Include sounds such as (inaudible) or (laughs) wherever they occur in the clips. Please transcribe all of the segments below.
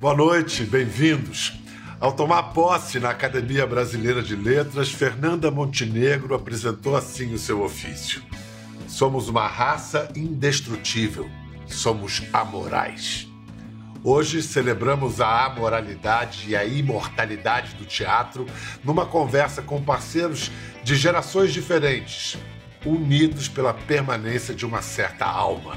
Boa noite, bem-vindos. Ao tomar posse na Academia Brasileira de Letras, Fernanda Montenegro apresentou assim o seu ofício. Somos uma raça indestrutível, somos amorais. Hoje celebramos a amoralidade e a imortalidade do teatro numa conversa com parceiros de gerações diferentes, unidos pela permanência de uma certa alma.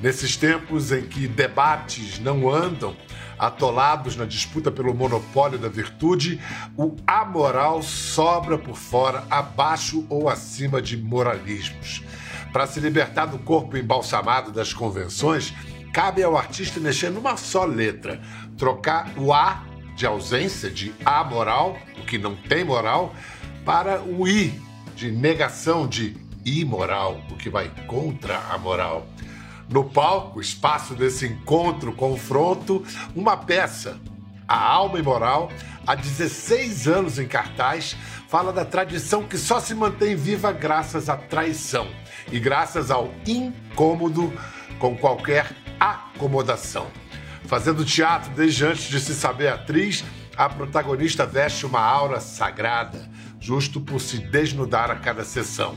Nesses tempos em que debates não andam, atolados na disputa pelo monopólio da virtude, o amoral sobra por fora, abaixo ou acima de moralismos. Para se libertar do corpo embalsamado das convenções, cabe ao artista mexer numa só letra, trocar o A de ausência, de amoral, o que não tem moral, para o I de negação, de imoral, o que vai contra a moral. No palco, espaço desse encontro, confronto, uma peça, A Alma Imoral, há 16 anos em cartaz, fala da tradição que só se mantém viva graças à traição e graças ao incômodo com qualquer acomodação. Fazendo teatro desde antes de se saber atriz, a protagonista veste uma aura sagrada, justo por se desnudar a cada sessão.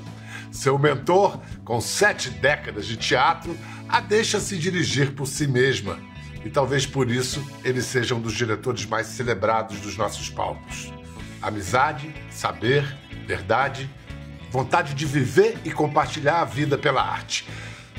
Seu mentor, com sete décadas de teatro, a deixa se dirigir por si mesma. E talvez por isso ele seja um dos diretores mais celebrados dos nossos palcos. Amizade, saber, verdade, vontade de viver e compartilhar a vida pela arte.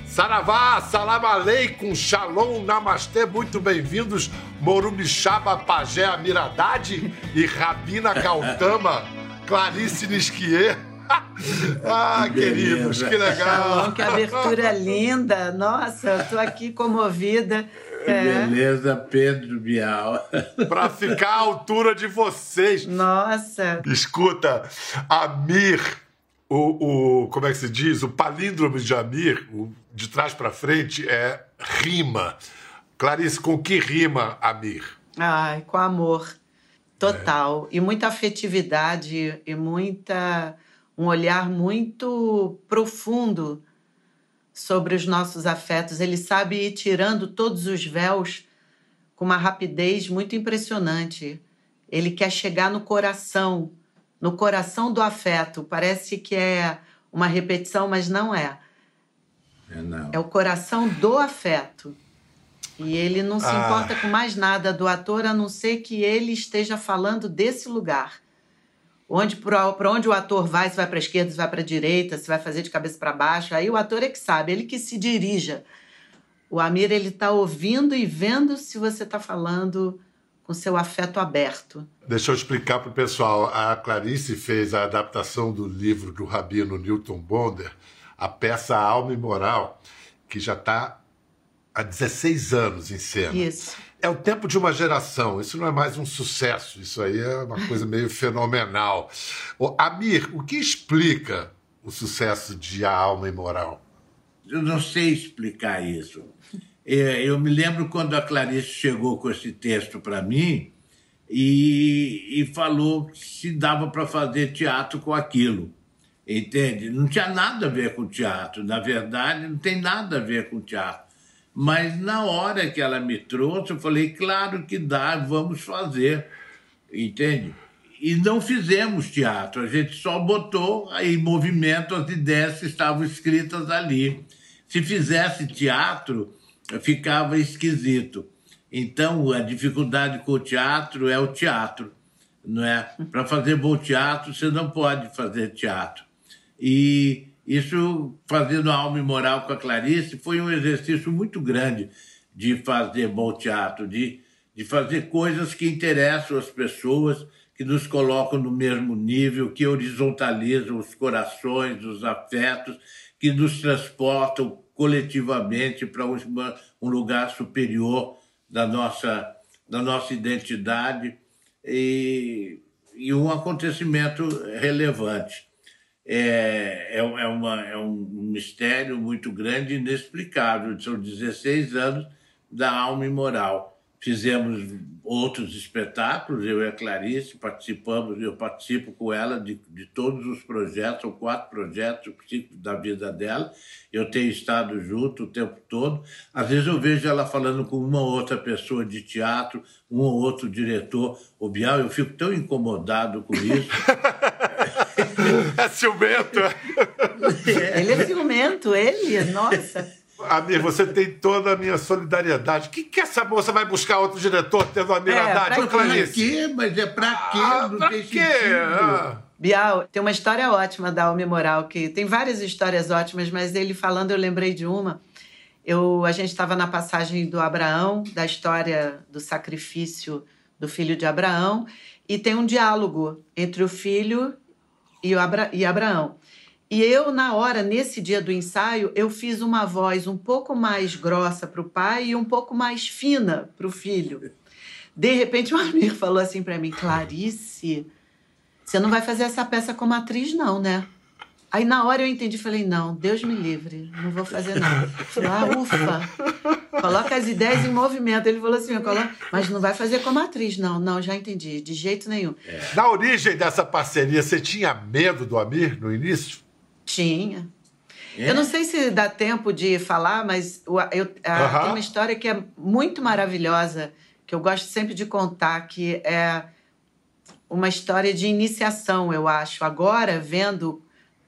Saravá, salam aleikum, shalom, namastê, muito bem-vindos, Morumixaba, Pajé, Amiradade e Rabina Cautama, Clarice Nisquier. (laughs) ah, que queridos, que legal. Shalom, que abertura linda. Nossa, eu tô aqui comovida. É. Beleza, Pedro Bial. (laughs) Para ficar à altura de vocês. Nossa. Escuta, Amir, o, o, como é que se diz? O palíndromo de Amir, o, de trás para frente, é rima. Clarice, com que rima Amir? Ai, com amor. Total. É. E muita afetividade e muita um olhar muito profundo sobre os nossos afetos. Ele sabe ir tirando todos os véus com uma rapidez muito impressionante. Ele quer chegar no coração no coração do afeto. Parece que é uma repetição, mas não é. É, não. é o coração do afeto. E ele não se ah. importa com mais nada do ator, a não ser que ele esteja falando desse lugar. Onde para onde o ator vai, se vai para a esquerda, se vai para a direita, se vai fazer de cabeça para baixo, aí o ator é que sabe, ele que se dirija. O Amir ele está ouvindo e vendo se você está falando com seu afeto aberto. Deixa eu explicar para o pessoal. A Clarice fez a adaptação do livro do rabino Newton Bonder, a peça Alma e Moral, que já está há 16 anos em cena. Isso. É o tempo de uma geração. Isso não é mais um sucesso. Isso aí é uma coisa meio fenomenal. O Amir, o que explica o sucesso de A Alma e Moral? Eu não sei explicar isso. É, eu me lembro quando a Clarice chegou com esse texto para mim e, e falou que se dava para fazer teatro com aquilo. Entende? Não tinha nada a ver com teatro. Na verdade, não tem nada a ver com teatro. Mas na hora que ela me trouxe, eu falei, claro que dá, vamos fazer. Entende? E não fizemos teatro, a gente só botou em movimento as ideias que estavam escritas ali. Se fizesse teatro, ficava esquisito. Então, a dificuldade com o teatro é o teatro, não é? Para fazer bom teatro, você não pode fazer teatro. E isso, fazendo alma e moral com a Clarice, foi um exercício muito grande de fazer bom teatro, de, de fazer coisas que interessam as pessoas, que nos colocam no mesmo nível, que horizontalizam os corações, os afetos, que nos transportam coletivamente para um lugar superior da nossa, da nossa identidade e, e um acontecimento relevante. É, é, é, uma, é um mistério muito grande e inexplicável. São 16 anos da alma imoral. fizemos outros espetáculos, eu e a Clarice participamos, eu participo com ela de, de todos os projetos, são quatro projetos da vida dela, eu tenho estado junto o tempo todo. Às vezes eu vejo ela falando com uma ou outra pessoa de teatro, um ou outro diretor. O Bial, eu fico tão incomodado com isso. (laughs) (laughs) é ciumento. Ele é ciumento, ele, nossa. Amir, você tem toda a minha solidariedade. O que, que essa moça vai buscar outro diretor tendo a miradade? É, pra quê? Mas é pra quê? Ah, Não pra tem quê? Ah. Bial, tem uma história ótima da Alme Moral, que tem várias histórias ótimas, mas ele falando, eu lembrei de uma. Eu, a gente estava na passagem do Abraão, da história do sacrifício do filho de Abraão, e tem um diálogo entre o filho e, Abra, e Abraão. E eu, na hora, nesse dia do ensaio, eu fiz uma voz um pouco mais grossa para o pai e um pouco mais fina para o filho. De repente, um (laughs) amigo falou assim para mim: Clarice, você não vai fazer essa peça como atriz, não, né? Aí na hora eu entendi, falei, não, Deus me livre, não vou fazer não. Falei, ah, ufa, coloca as ideias em movimento. Ele falou assim, mas não vai fazer como atriz, não. Não, já entendi, de jeito nenhum. É. Na origem dessa parceria, você tinha medo do Amir no início? Tinha. É? Eu não sei se dá tempo de falar, mas eu, tem uma história que é muito maravilhosa, que eu gosto sempre de contar, que é uma história de iniciação, eu acho. Agora, vendo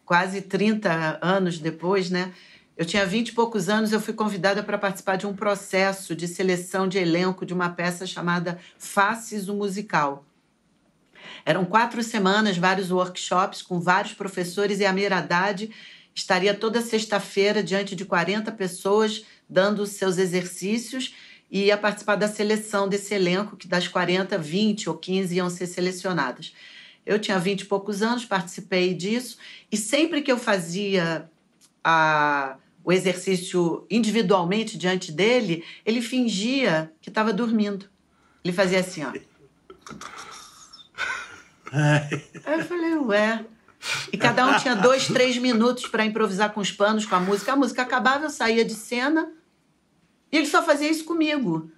quase 30 anos depois, né? Eu tinha 20 e poucos anos, eu fui convidada para participar de um processo de seleção de elenco de uma peça chamada Faces, o Musical. Eram quatro semanas, vários workshops com vários professores e a Miradade estaria toda sexta-feira diante de 40 pessoas dando seus exercícios e ia participar da seleção desse elenco, que das 40, 20 ou 15 iam ser selecionadas. Eu tinha 20 e poucos anos, participei disso, e sempre que eu fazia a, o exercício individualmente diante dele, ele fingia que estava dormindo. Ele fazia assim, ó. Aí eu falei, ué. E cada um tinha dois, três minutos para improvisar com os panos, com a música. A música acabava, eu saía de cena e ele só fazia isso comigo.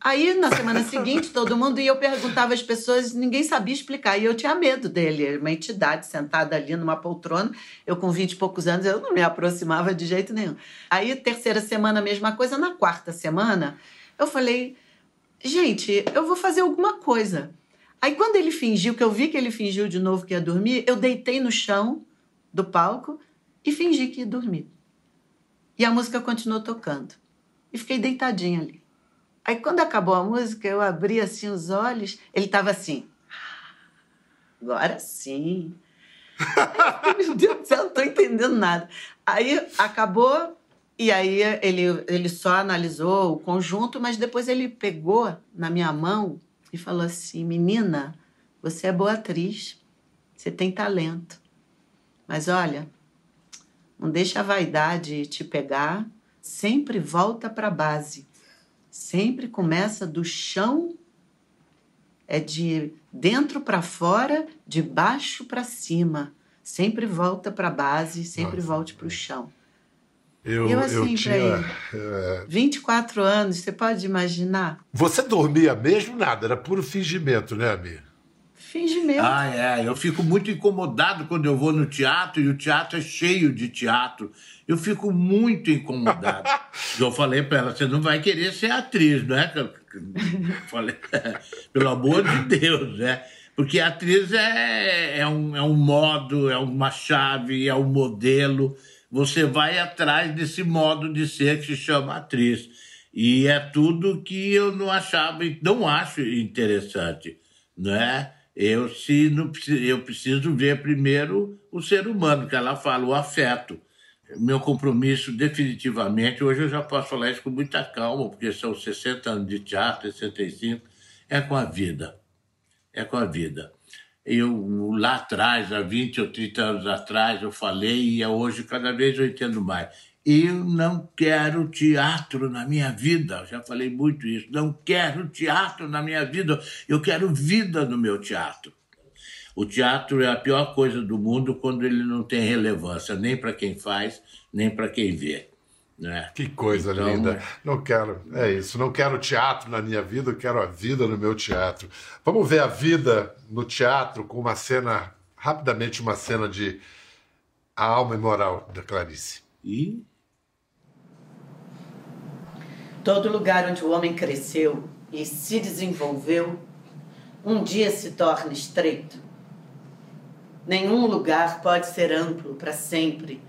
Aí, na semana seguinte, todo mundo e eu perguntava às pessoas, ninguém sabia explicar. E eu tinha medo dele, uma entidade sentada ali numa poltrona. Eu, com vinte e poucos anos, eu não me aproximava de jeito nenhum. Aí, terceira semana, a mesma coisa. Na quarta semana, eu falei, gente, eu vou fazer alguma coisa. Aí quando ele fingiu, que eu vi que ele fingiu de novo que ia dormir, eu deitei no chão do palco e fingi que ia dormir. E a música continuou tocando. E fiquei deitadinha ali. Aí quando acabou a música, eu abri assim os olhos, ele estava assim. Agora sim. Aí, (laughs) Meu Deus do céu, não estou entendendo nada. Aí acabou, e aí ele, ele só analisou o conjunto, mas depois ele pegou na minha mão e falou assim: Menina, você é boa atriz, você tem talento. Mas olha, não deixa a vaidade te pegar, sempre volta para a base. Sempre começa do chão, é de dentro para fora, de baixo para cima. Sempre volta para a base, sempre Nossa, volte para o chão. Eu, eu assim, eu tinha, é... 24 anos, você pode imaginar? Você dormia mesmo? Nada, era puro fingimento, né, Amir? Fingimento. Ah, é. Eu fico muito incomodado quando eu vou no teatro e o teatro é cheio de teatro. Eu fico muito incomodado. (laughs) eu falei para ela: você não vai querer ser atriz, não é? (laughs) Eu falei, pelo amor de Deus, né? Porque atriz é, é, um, é um modo, é uma chave, é um modelo você vai atrás desse modo de ser que se chama atriz. E é tudo que eu não achava, não acho interessante, né? Eu se não eu preciso ver primeiro o ser humano, que ela fala, o afeto. Meu compromisso definitivamente, hoje eu já posso falar isso com muita calma, porque são 60 anos de teatro, 65, é com a vida. É com a vida eu lá atrás, há 20 ou 30 anos atrás, eu falei e hoje cada vez eu entendo mais. Eu não quero teatro na minha vida. Já falei muito isso. Não quero teatro na minha vida. Eu quero vida no meu teatro. O teatro é a pior coisa do mundo quando ele não tem relevância, nem para quem faz, nem para quem vê. Né? Que coisa então, linda. Não quero, é isso. Não quero teatro na minha vida, eu quero a vida no meu teatro. Vamos ver a vida no teatro com uma cena, rapidamente, uma cena de A Alma e Moral da Clarice. E? Todo lugar onde o homem cresceu e se desenvolveu, um dia se torna estreito. Nenhum lugar pode ser amplo para sempre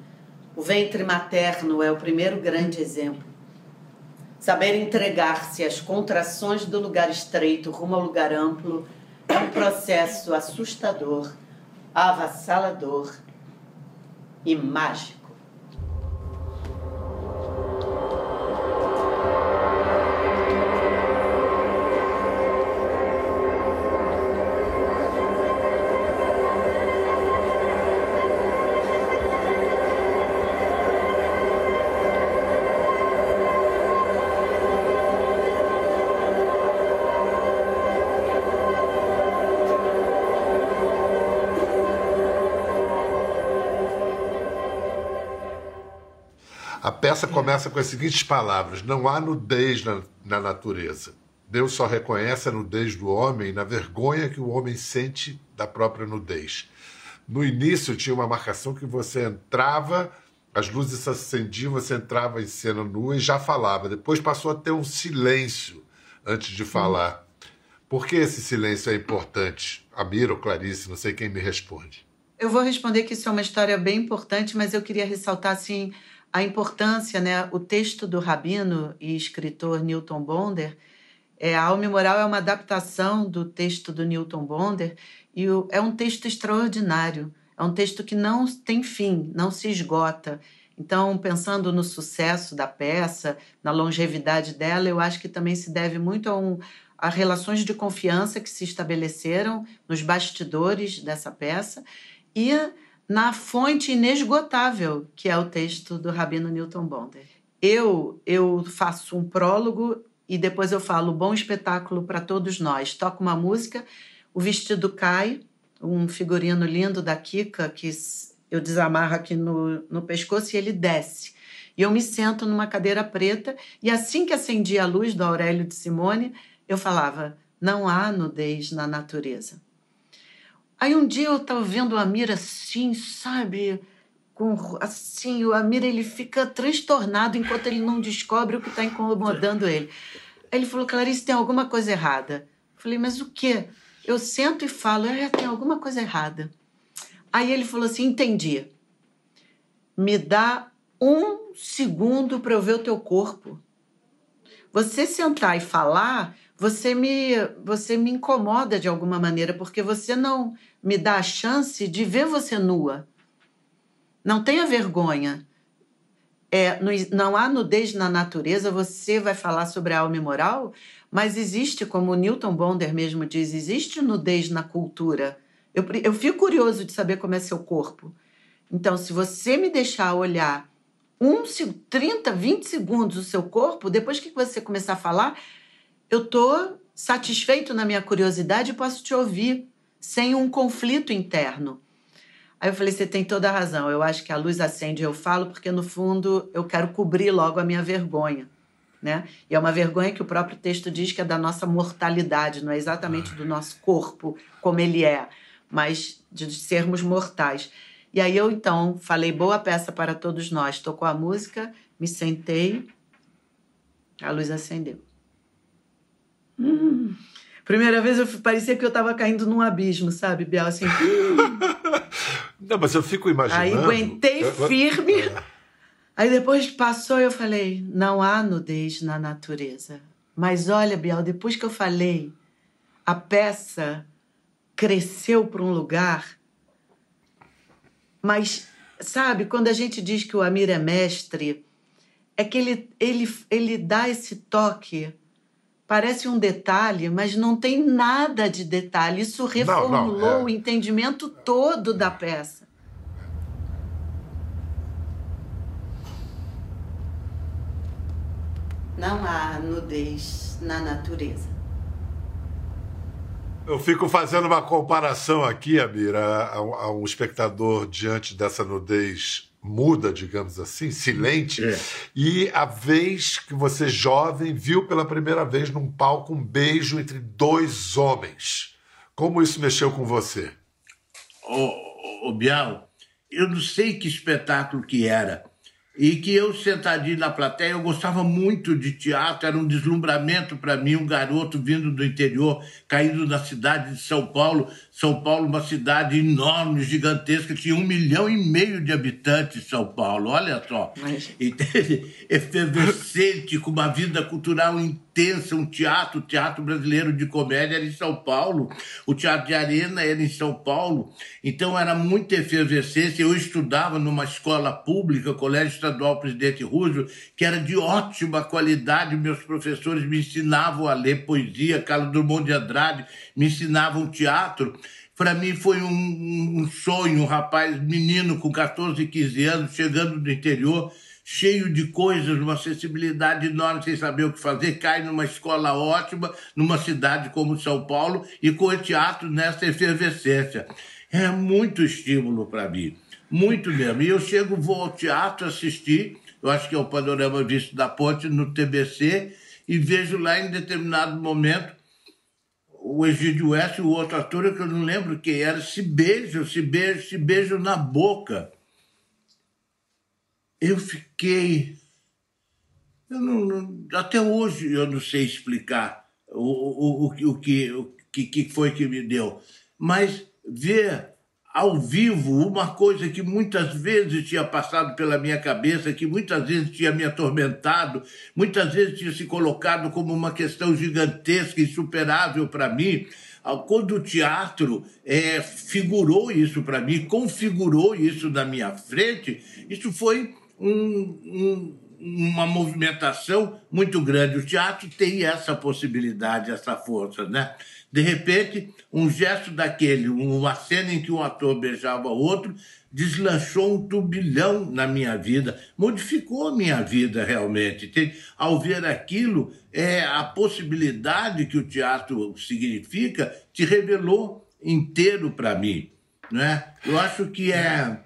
o ventre materno é o primeiro grande exemplo. Saber entregar-se às contrações do lugar estreito rumo ao lugar amplo é um processo assustador, avassalador e mágico. Peça começa com as seguintes palavras: Não há nudez na, na natureza. Deus só reconhece a nudez do homem na vergonha que o homem sente da própria nudez. No início tinha uma marcação que você entrava, as luzes se acendiam, você entrava em cena nua e já falava. Depois passou a ter um silêncio antes de falar. Por que esse silêncio é importante? Amira ou Clarice, não sei quem me responde. Eu vou responder que isso é uma história bem importante, mas eu queria ressaltar assim a importância, né? O texto do rabino e escritor Newton Bonder, é, a Alma e Moral é uma adaptação do texto do Newton Bonder e o, é um texto extraordinário. É um texto que não tem fim, não se esgota. Então, pensando no sucesso da peça, na longevidade dela, eu acho que também se deve muito a, um, a relações de confiança que se estabeleceram nos bastidores dessa peça e na fonte inesgotável, que é o texto do Rabino Newton Bonder. Eu, eu faço um prólogo e depois eu falo bom espetáculo para todos nós. Toco uma música, o vestido cai, um figurino lindo da Kika que eu desamarro aqui no, no pescoço e ele desce. E eu me sento numa cadeira preta e assim que acendia a luz do Aurélio de Simone, eu falava: não há nudez na natureza. Aí um dia eu estava vendo o Amir assim, sabe? Com, assim, o Amir ele fica transtornado enquanto ele não descobre o que está incomodando ele. Aí ele falou, Clarice, tem alguma coisa errada. Eu falei, mas o quê? Eu sento e falo, é, tem alguma coisa errada. Aí ele falou assim, entendi. Me dá um segundo para eu ver o teu corpo. Você sentar e falar, você me, você me incomoda de alguma maneira, porque você não me dá a chance de ver você nua. Não tenha vergonha. É, não há nudez na natureza, você vai falar sobre a alma e moral, mas existe, como Newton Bonder mesmo diz, existe nudez na cultura. Eu, eu fico curioso de saber como é seu corpo. Então, se você me deixar olhar um, 30, 20 segundos o seu corpo, depois que você começar a falar, eu estou satisfeito na minha curiosidade e posso te ouvir sem um conflito interno. Aí eu falei: você tem toda a razão. Eu acho que a luz acende, eu falo, porque no fundo eu quero cobrir logo a minha vergonha. Né? E é uma vergonha que o próprio texto diz que é da nossa mortalidade, não é exatamente do nosso corpo como ele é, mas de sermos mortais. E aí eu então falei boa peça para todos nós, tocou a música, me sentei, a luz acendeu. Hum. Primeira vez eu parecia que eu estava caindo num abismo, sabe, Biel? Assim. (laughs) Não, mas eu fico imaginando. Aí aguentei firme. Aí depois passou, eu falei: não há nudez na natureza. Mas olha, Biel, depois que eu falei, a peça cresceu para um lugar. Mas, sabe, quando a gente diz que o Amir é mestre, é que ele, ele, ele dá esse toque parece um detalhe, mas não tem nada de detalhe. Isso reformulou não, não, é... o entendimento todo da peça. Não há nudez na natureza. Eu fico fazendo uma comparação aqui, Amira, a, a um espectador diante dessa nudez muda, digamos assim, silente, é. e a vez que você, jovem, viu pela primeira vez num palco um beijo entre dois homens. Como isso mexeu com você? Ô, ô, Bial, eu não sei que espetáculo que era, e que eu sentadinho na plateia, eu gostava muito de teatro, era um deslumbramento para mim, um garoto vindo do interior, caindo na cidade de São Paulo. São Paulo, uma cidade enorme, gigantesca, tinha um milhão e meio de habitantes São Paulo, olha só. Mas... Efervescente, com uma vida cultural intensa, um teatro, o Teatro Brasileiro de Comédia era em São Paulo, o Teatro de Arena era em São Paulo, então era muita efervescência. Eu estudava numa escola pública, Colégio Estadual Presidente Roosevelt, que era de ótima qualidade. Meus professores me ensinavam a ler poesia, Carlos Drummond de Andrade me ensinavam teatro. Para mim foi um, um, sonho, um rapaz, menino com 14, 15 anos, chegando do interior, cheio de coisas, uma sensibilidade enorme, sem saber o que fazer, cai numa escola ótima, numa cidade como São Paulo, e com o teatro nessa efervescência. É muito estímulo para mim. Muito mesmo. E eu chego, vou ao teatro assistir, eu acho que é o Panorama Visto da Ponte, no TBC, e vejo lá em determinado momento o Egídio West e o outro ator, que eu não lembro quem era, se beijam, se beijam, se beijam na boca. Eu fiquei. Eu não, não, até hoje eu não sei explicar o, o, o, o, que, o que, que foi que me deu. Mas ver ao vivo uma coisa que muitas vezes tinha passado pela minha cabeça, que muitas vezes tinha me atormentado, muitas vezes tinha se colocado como uma questão gigantesca, insuperável para mim. Quando o teatro é, figurou isso para mim, configurou isso na minha frente, isso foi um, um, uma movimentação muito grande. O teatro tem essa possibilidade, essa força, né? De repente, um gesto daquele, uma cena em que um ator beijava o outro, deslanchou um turbilhão na minha vida, modificou a minha vida realmente. Ao ver aquilo, é, a possibilidade que o teatro significa te revelou inteiro para mim. Né? Eu acho que é.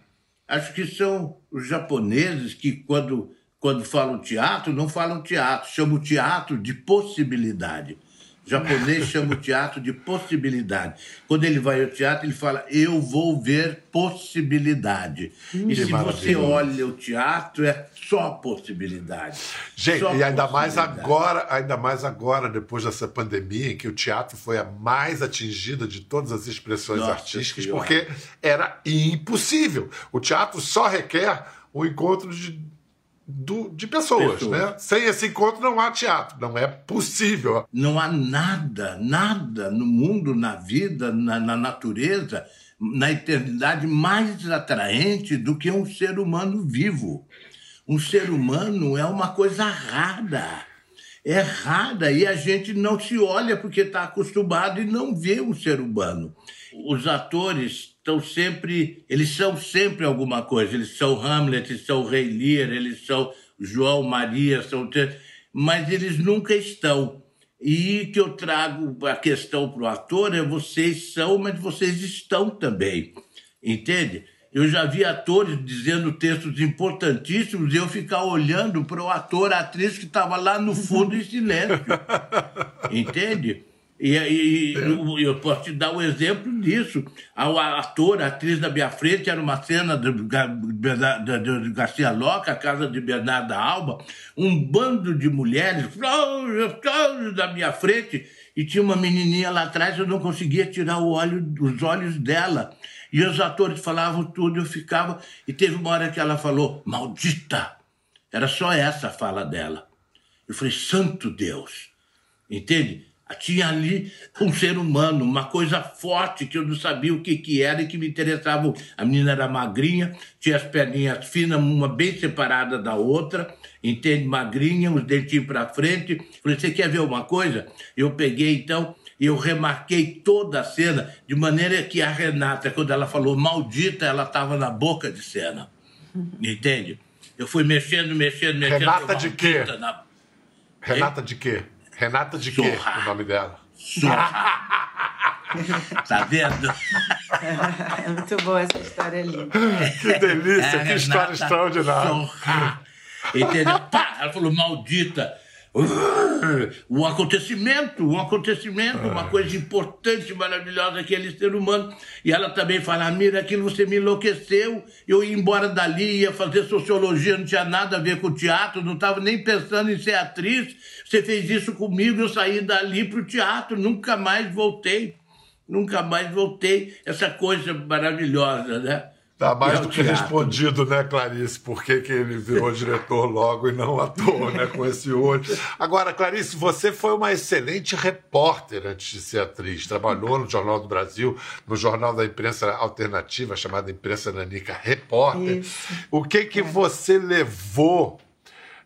Acho que são os japoneses que, quando, quando falam teatro, não falam teatro, chamam teatro de possibilidade. O japonês chama o teatro de possibilidade. Quando ele vai ao teatro, ele fala: Eu vou ver possibilidade. Hum, e se você olha o teatro, é só possibilidade. Gente, só e ainda mais agora, ainda mais agora, depois dessa pandemia, em que o teatro foi a mais atingida de todas as expressões Nossa, artísticas, porque era impossível. O teatro só requer o encontro de do, de pessoas, pessoas, né? Sem esse encontro não há teatro, não é possível. Não há nada, nada no mundo, na vida, na, na natureza, na eternidade mais atraente do que um ser humano vivo. Um ser humano é uma coisa rara. É rara e a gente não se olha porque está acostumado e não vê um ser humano. Os atores estão sempre, eles são sempre alguma coisa. Eles são Hamlet, eles são Rei Lear, eles são João Maria, são mas eles nunca estão. E que eu trago a questão para o ator é vocês são, mas vocês estão também. Entende? Eu já vi atores dizendo textos importantíssimos e eu ficar olhando para o ator, a atriz que estava lá no fundo em silêncio. (laughs) Entende? E, e eu, eu posso te dar um exemplo disso. A, ator, a atriz da minha frente, era uma cena de, de, de Garcia Loca, a casa de Bernarda Alba, um bando de mulheres da minha frente, e tinha uma menininha lá atrás, eu não conseguia tirar o olho, os olhos dela. E os atores falavam tudo, eu ficava. E teve uma hora que ela falou, maldita! Era só essa a fala dela. Eu falei, santo Deus! Entende? Tinha ali um ser humano, uma coisa forte que eu não sabia o que, que era e que me interessava. A menina era magrinha, tinha as perninhas finas, uma bem separada da outra, entende? Magrinha, os dentinhos para frente. Falei, você quer ver uma coisa? Eu peguei então e eu remarquei toda a cena, de maneira que a Renata, quando ela falou maldita, ela estava na boca de cena. Entende? Eu fui mexendo, mexendo, mexendo. Renata de quê? Na... Renata de quê? Renata de quê? O nome dela? (laughs) tá vendo? É muito boa essa história ali. Que delícia, é, que história extraordinária. Entendeu? Pá, ela falou, maldita (laughs) um acontecimento, um acontecimento, uma coisa importante, maravilhosa, aquele ser humano. E ela também fala, Mira, aquilo você me enlouqueceu, eu ia embora dali, ia fazer sociologia, não tinha nada a ver com teatro, não estava nem pensando em ser atriz. Você fez isso comigo, eu saí dali para o teatro, nunca mais voltei. Nunca mais voltei. Essa coisa maravilhosa, né? Tá mais do que respondido, né, Clarice? Por que, que ele virou (laughs) diretor logo e não ator, né, com esse olho. Agora, Clarice, você foi uma excelente repórter antes de ser atriz. Trabalhou no Jornal do Brasil, no Jornal da Imprensa Alternativa, chamada Imprensa Nanica Repórter. Isso. O que que é. você levou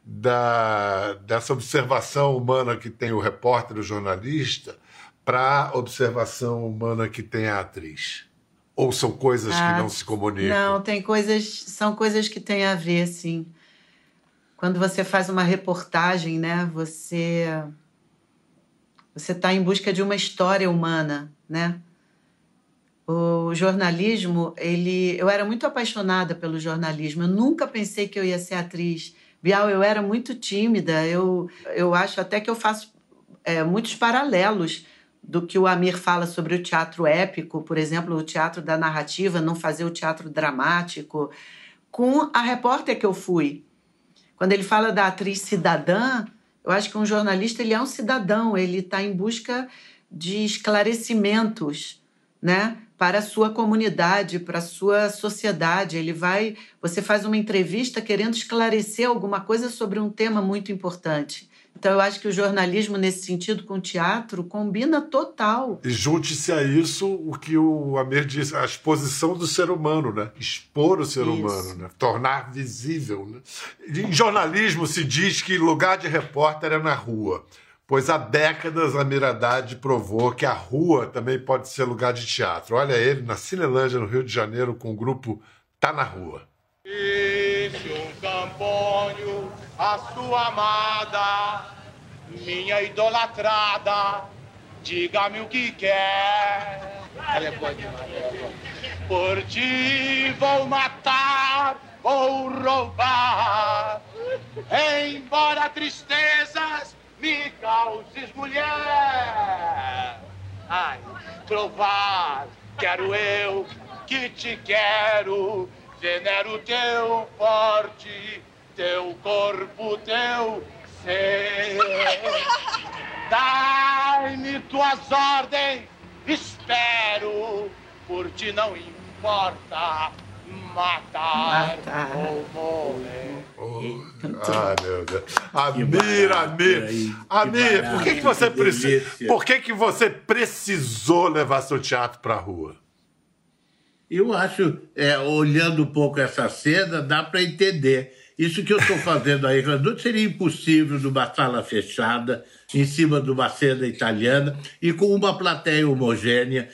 da, dessa observação humana que tem o repórter, o jornalista, para a observação humana que tem a atriz? Ou são coisas ah, que não se comunicam? Não, tem coisas, são coisas que têm a ver, sim. Quando você faz uma reportagem, né, você você está em busca de uma história humana, né? O jornalismo, ele, eu era muito apaixonada pelo jornalismo. Eu nunca pensei que eu ia ser atriz. Bial, eu era muito tímida. Eu, eu acho até que eu faço é, muitos paralelos do que o Amir fala sobre o teatro épico, por exemplo, o teatro da narrativa, não fazer o teatro dramático, com a repórter que eu fui. Quando ele fala da atriz cidadã, eu acho que um jornalista ele é um cidadão, ele está em busca de esclarecimentos, né? Para a sua comunidade, para a sua sociedade. Ele vai. Você faz uma entrevista querendo esclarecer alguma coisa sobre um tema muito importante. Então, eu acho que o jornalismo, nesse sentido, com o teatro, combina total. E junte-se a isso o que o Amir disse, a exposição do ser humano, né? Expor o ser isso. humano, né? Tornar visível. Né? Em jornalismo se diz que lugar de repórter é na rua, pois há décadas a Miradade provou que a rua também pode ser lugar de teatro. Olha ele na Cinelândia, no Rio de Janeiro, com o grupo Tá na Rua. Esse um campônio a sua amada, minha idolatrada, diga-me o que quer. Ela é boa demais, Por ti vou matar, vou roubar, embora tristezas me causes mulher. Ai, provar, quero eu que te quero, venero teu porte teu corpo, teu ser. Dai-me tuas ordens, espero, por ti não importa matar, matar. ou morrer. Ah, meu Deus. Amir, Amir. Amir, por que, que você precisa. Por que, que você precisou levar seu teatro para a rua? Eu acho, é, olhando um pouco essa cena, dá para entender isso que eu estou fazendo aí, seria impossível numa sala fechada, em cima de uma cena italiana e com uma plateia homogênea.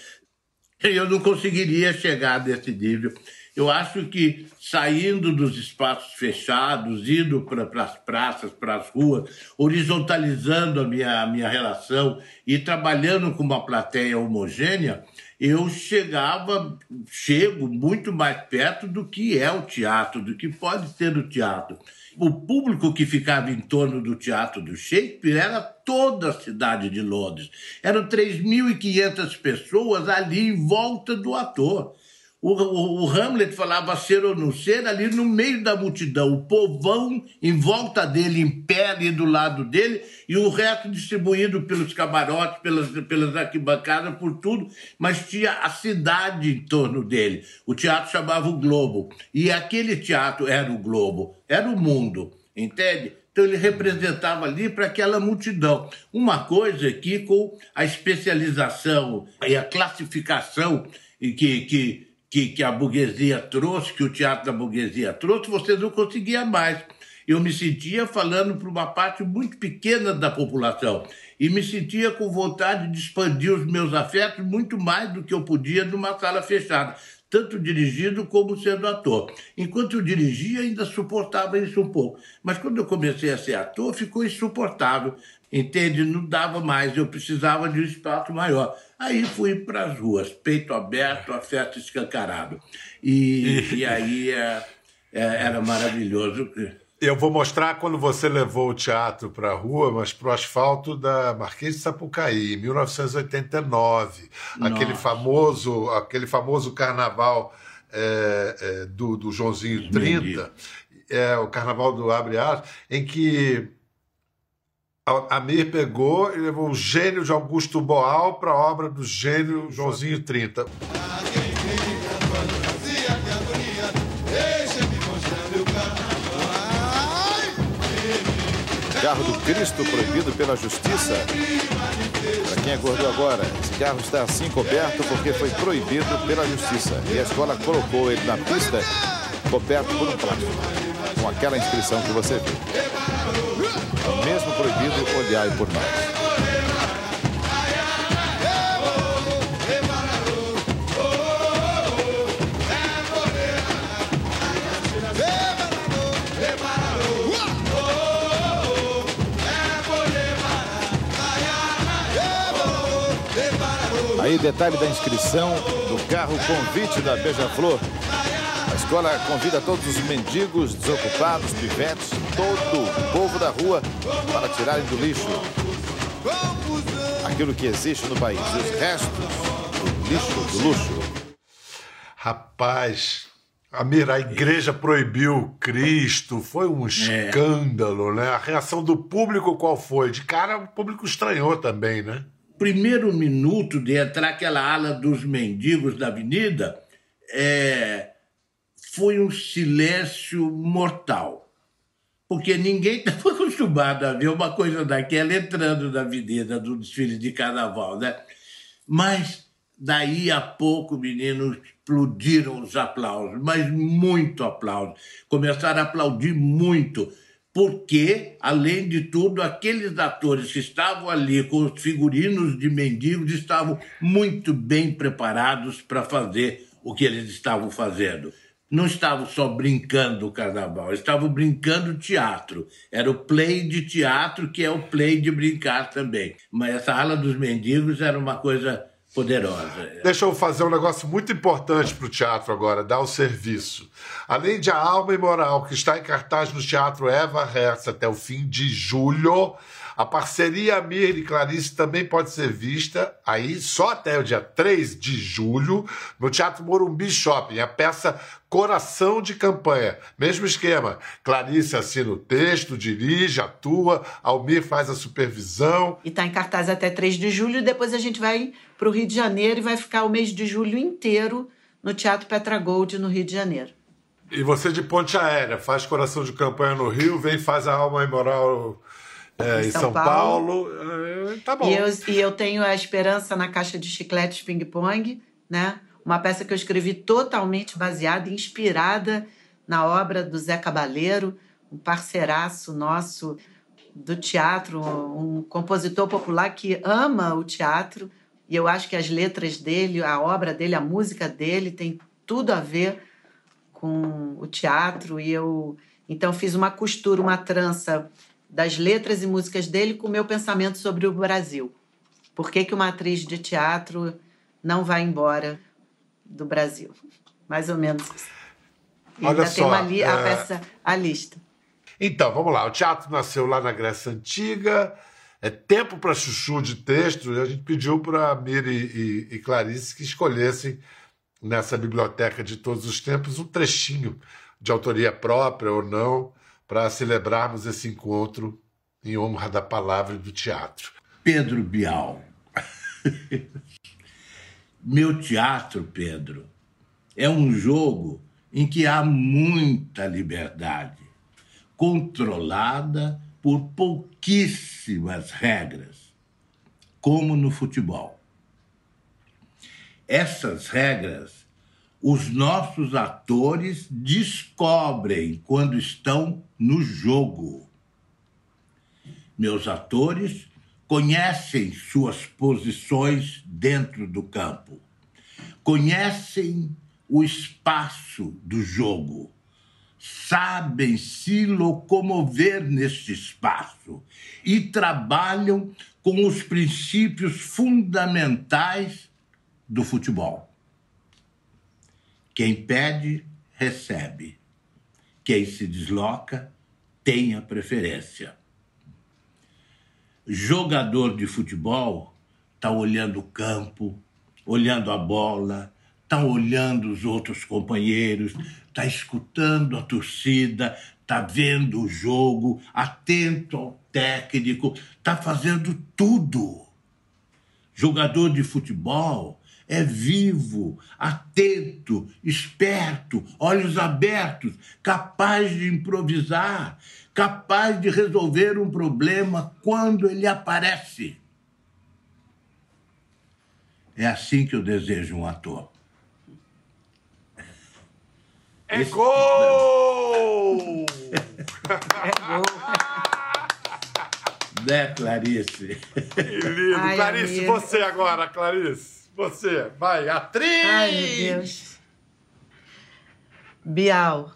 Eu não conseguiria chegar nesse nível. Eu acho que saindo dos espaços fechados, indo para as praças, para as ruas, horizontalizando a minha, a minha relação e trabalhando com uma plateia homogênea, eu chegava, chego muito mais perto do que é o teatro, do que pode ser o teatro. O público que ficava em torno do teatro do Shakespeare era toda a cidade de Londres. Eram 3.500 pessoas ali em volta do ator. O, o, o, Hamlet falava ser ou não ser ali no meio da multidão, o povão em volta dele, em pé ali do lado dele, e o resto distribuído pelos camarotes, pelas, pelas arquibancadas, por tudo, mas tinha a cidade em torno dele. O teatro chamava o Globo, e aquele teatro era o Globo, era o mundo, entende? Então ele representava ali para aquela multidão. Uma coisa que com a especialização e a classificação que, que que, que a burguesia trouxe, que o teatro da burguesia trouxe, você não conseguia mais. Eu me sentia falando para uma parte muito pequena da população e me sentia com vontade de expandir os meus afetos muito mais do que eu podia numa sala fechada. tanto dirigindo como sendo ator. Enquanto eu dirigia, ainda suportava isso um pouco. Mas quando eu comecei a ser ator, ficou insuportável. Entende? Não dava mais, eu precisava de um espaço maior. Aí fui para as ruas, peito aberto, afeto escancarado. E, (laughs) e aí é, é, era maravilhoso. Eu vou mostrar quando você levou o teatro para a rua, mas para o asfalto da Marquês de Sapucaí, em 1989. Nossa. Aquele famoso, aquele famoso carnaval é, é, do, do Joãozinho 30, é, o carnaval do Abre Aspas, em que a Mir pegou e levou o gênio de Augusto Boal para a obra do gênio Joãozinho 30. Carro do Cristo proibido pela justiça. Para quem acordou agora, esse carro está assim coberto porque foi proibido pela justiça. E a escola colocou ele na pista coberto por um plástico, com aquela inscrição que você viu. Mesmo proibido, olhai por nós. Aí, detalhe da inscrição do carro convite da Beija-Flor. A escola convida todos os mendigos, desocupados, pivetes, todo o povo da rua para tirarem do lixo aquilo que existe no país, os restos do lixo, do luxo. Rapaz, Amir, a igreja proibiu Cristo, foi um é. escândalo, é. né? A reação do público qual foi? De cara, o público estranhou também, né? primeiro minuto de entrar aquela ala dos mendigos da avenida, é, foi um silêncio mortal. Porque ninguém estava (laughs) acostumado a ver uma coisa daquela entrando na avenida do desfile de carnaval, né? Mas daí a pouco, meninos, explodiram os aplausos, mas muito aplauso. Começaram a aplaudir muito porque, além de tudo, aqueles atores que estavam ali com os figurinos de mendigos estavam muito bem preparados para fazer o que eles estavam fazendo. Não estavam só brincando o carnaval, estavam brincando teatro. Era o play de teatro, que é o play de brincar também. Mas essa ala dos mendigos era uma coisa poderosa. Deixa eu fazer um negócio muito importante para o teatro agora, dar o serviço. Além de A Alma Imoral, que está em cartaz no Teatro Eva Hertz até o fim de julho, a parceria Amir e Clarice também pode ser vista aí só até o dia 3 de julho no Teatro Morumbi Shopping. A peça Coração de Campanha. Mesmo esquema. Clarice assina o texto, dirige, atua, Almir faz a supervisão. E está em cartaz até 3 de julho. Depois a gente vai para o Rio de Janeiro e vai ficar o mês de julho inteiro no Teatro Petra Gold, no Rio de Janeiro. E você de ponte aérea, faz coração de campanha no Rio, vem faz a alma imoral é, em São, São Paulo. Paulo. É, tá bom. E eu, e eu tenho a esperança na caixa de chicletes ping-pong, né? Uma peça que eu escrevi totalmente baseada, inspirada na obra do Zé Cabaleiro, um parceiraço nosso do teatro, um compositor popular que ama o teatro. E eu acho que as letras dele, a obra dele, a música dele tem tudo a ver com o teatro. E eu então fiz uma costura, uma trança das letras e músicas dele com o meu pensamento sobre o Brasil. Por que, que uma atriz de teatro não vai embora do Brasil? Mais ou menos isso. Olha só, tem uma li a é... peça, a lista. Então, vamos lá. O teatro nasceu lá na Grécia Antiga. É tempo para chuchu de texto. A gente pediu para Miri e, e, Clarice que escolhessem nessa biblioteca de todos os tempos um trechinho de autoria própria ou não para celebrarmos esse encontro em honra da palavra e do teatro. Pedro Bial. (laughs) Meu teatro, Pedro, é um jogo em que há muita liberdade, controlada por pouquíssimas regras, como no futebol. Essas regras os nossos atores descobrem quando estão no jogo. Meus atores conhecem suas posições dentro do campo, conhecem o espaço do jogo, sabem se locomover neste espaço e trabalham com os princípios fundamentais do futebol. Quem pede, recebe. Quem se desloca, tem a preferência. Jogador de futebol está olhando o campo, olhando a bola, está olhando os outros companheiros, está escutando a torcida, está vendo o jogo, atento ao técnico, está fazendo tudo. Jogador de futebol é vivo, atento, esperto, olhos abertos, capaz de improvisar, capaz de resolver um problema quando ele aparece. É assim que eu desejo um ator. É Esse... gol! (laughs) é gol! Né, Clarice? Que lindo. Ai, Clarice, amiga. você agora, Clarice. Você, vai, atriz! Ai, meu Deus. Bial,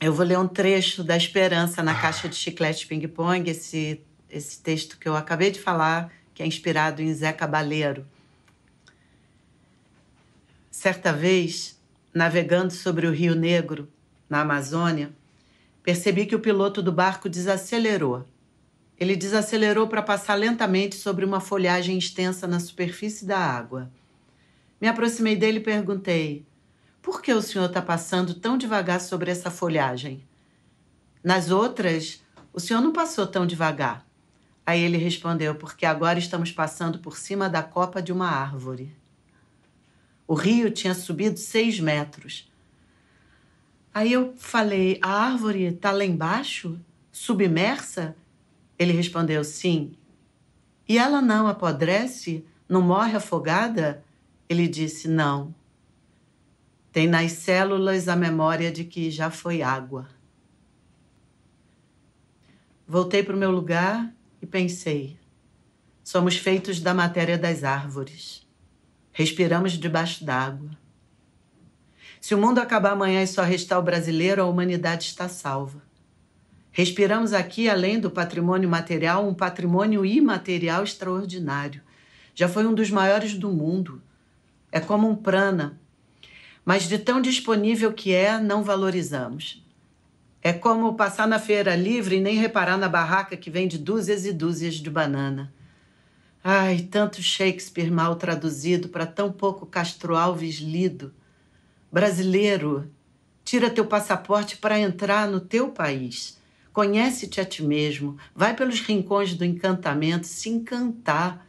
eu vou ler um trecho da Esperança na Caixa de Chiclete Ping Pong, esse, esse texto que eu acabei de falar, que é inspirado em Zé Cabaleiro. Certa vez, navegando sobre o Rio Negro, na Amazônia, percebi que o piloto do barco desacelerou. Ele desacelerou para passar lentamente sobre uma folhagem extensa na superfície da água. Me aproximei dele e perguntei: Por que o senhor está passando tão devagar sobre essa folhagem? Nas outras, o senhor não passou tão devagar. Aí ele respondeu: Porque agora estamos passando por cima da copa de uma árvore. O rio tinha subido seis metros. Aí eu falei: a árvore está lá embaixo? Submersa? Ele respondeu: sim. E ela não apodrece? Não morre afogada? Ele disse: não. Tem nas células a memória de que já foi água. Voltei para o meu lugar e pensei: somos feitos da matéria das árvores. Respiramos debaixo d'água. Se o mundo acabar amanhã e só restar o brasileiro, a humanidade está salva. Respiramos aqui, além do patrimônio material, um patrimônio imaterial extraordinário. Já foi um dos maiores do mundo. É como um prana. Mas de tão disponível que é, não valorizamos. É como passar na feira livre e nem reparar na barraca que vende dúzias e dúzias de banana. Ai, tanto Shakespeare mal traduzido para tão pouco Castro Alves lido. Brasileiro, tira teu passaporte para entrar no teu país. Conhece-te a ti mesmo, vai pelos rincões do encantamento, se encantar.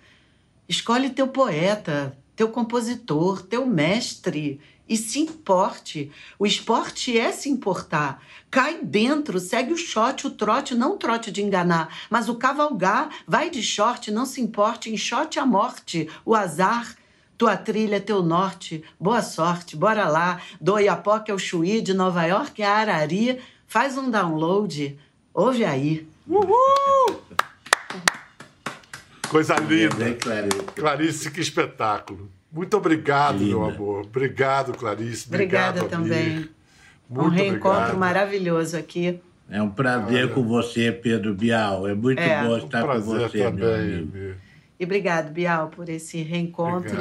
Escolhe teu poeta, teu compositor, teu mestre e se importe. O esporte é se importar. Cai dentro, segue o shot, o trote, não o trote de enganar, mas o cavalgar, vai de short, não se importe, shot a morte, o azar. Tua trilha, teu norte, boa sorte, bora lá. Do Oiapoque ao Chuí, de Nova York a Arari, faz um download, ouve aí. Uhul! Coisa linda. Clarice, que espetáculo. Muito obrigado, Linda. meu amor. Obrigado, Clarice. Obrigada obrigado, também. Muito um reencontro obrigado. maravilhoso aqui. É um prazer Olha. com você, Pedro Bial. É muito é. bom estar um com você, também, meu amigo. E obrigado, Bial, por esse reencontro.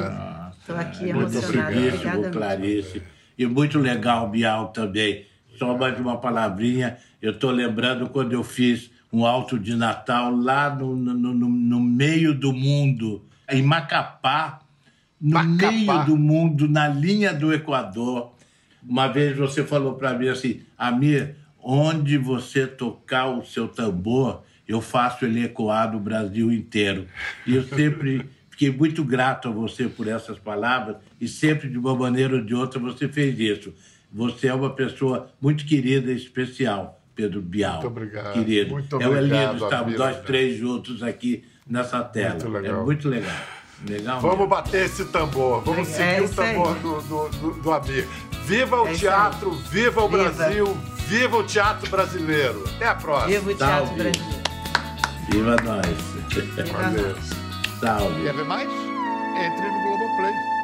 Estou aqui é emocionada. Muito obrigada, Clarice. E muito legal, Bial, também. Só mais uma palavrinha. Eu estou lembrando quando eu fiz um alto de Natal lá no, no, no, no meio do mundo, em Macapá, no Macapá. meio do mundo, na linha do Equador. Uma vez você falou para mim assim, Amir, onde você tocar o seu tambor, eu faço ele ecoar no Brasil inteiro. E eu sempre fiquei muito grato a você por essas palavras e sempre, de uma maneira ou de outra, você fez isso. Você é uma pessoa muito querida e especial, Pedro Bial. Muito obrigado. Querido. Muito obrigado. É lindo estarmos nós três juntos aqui nessa tela. Muito legal. É muito legal. Legal. Vamos mesmo. bater esse tambor. Vamos é, seguir é o tambor do, do, do, do Amir. Viva o é teatro, viva o viva. Brasil, viva o teatro brasileiro. Até a próxima. Viva o teatro Salve. brasileiro. Viva nós. Viva Valeu. nós. Salve. Quer ver mais? Entre no Globoplay.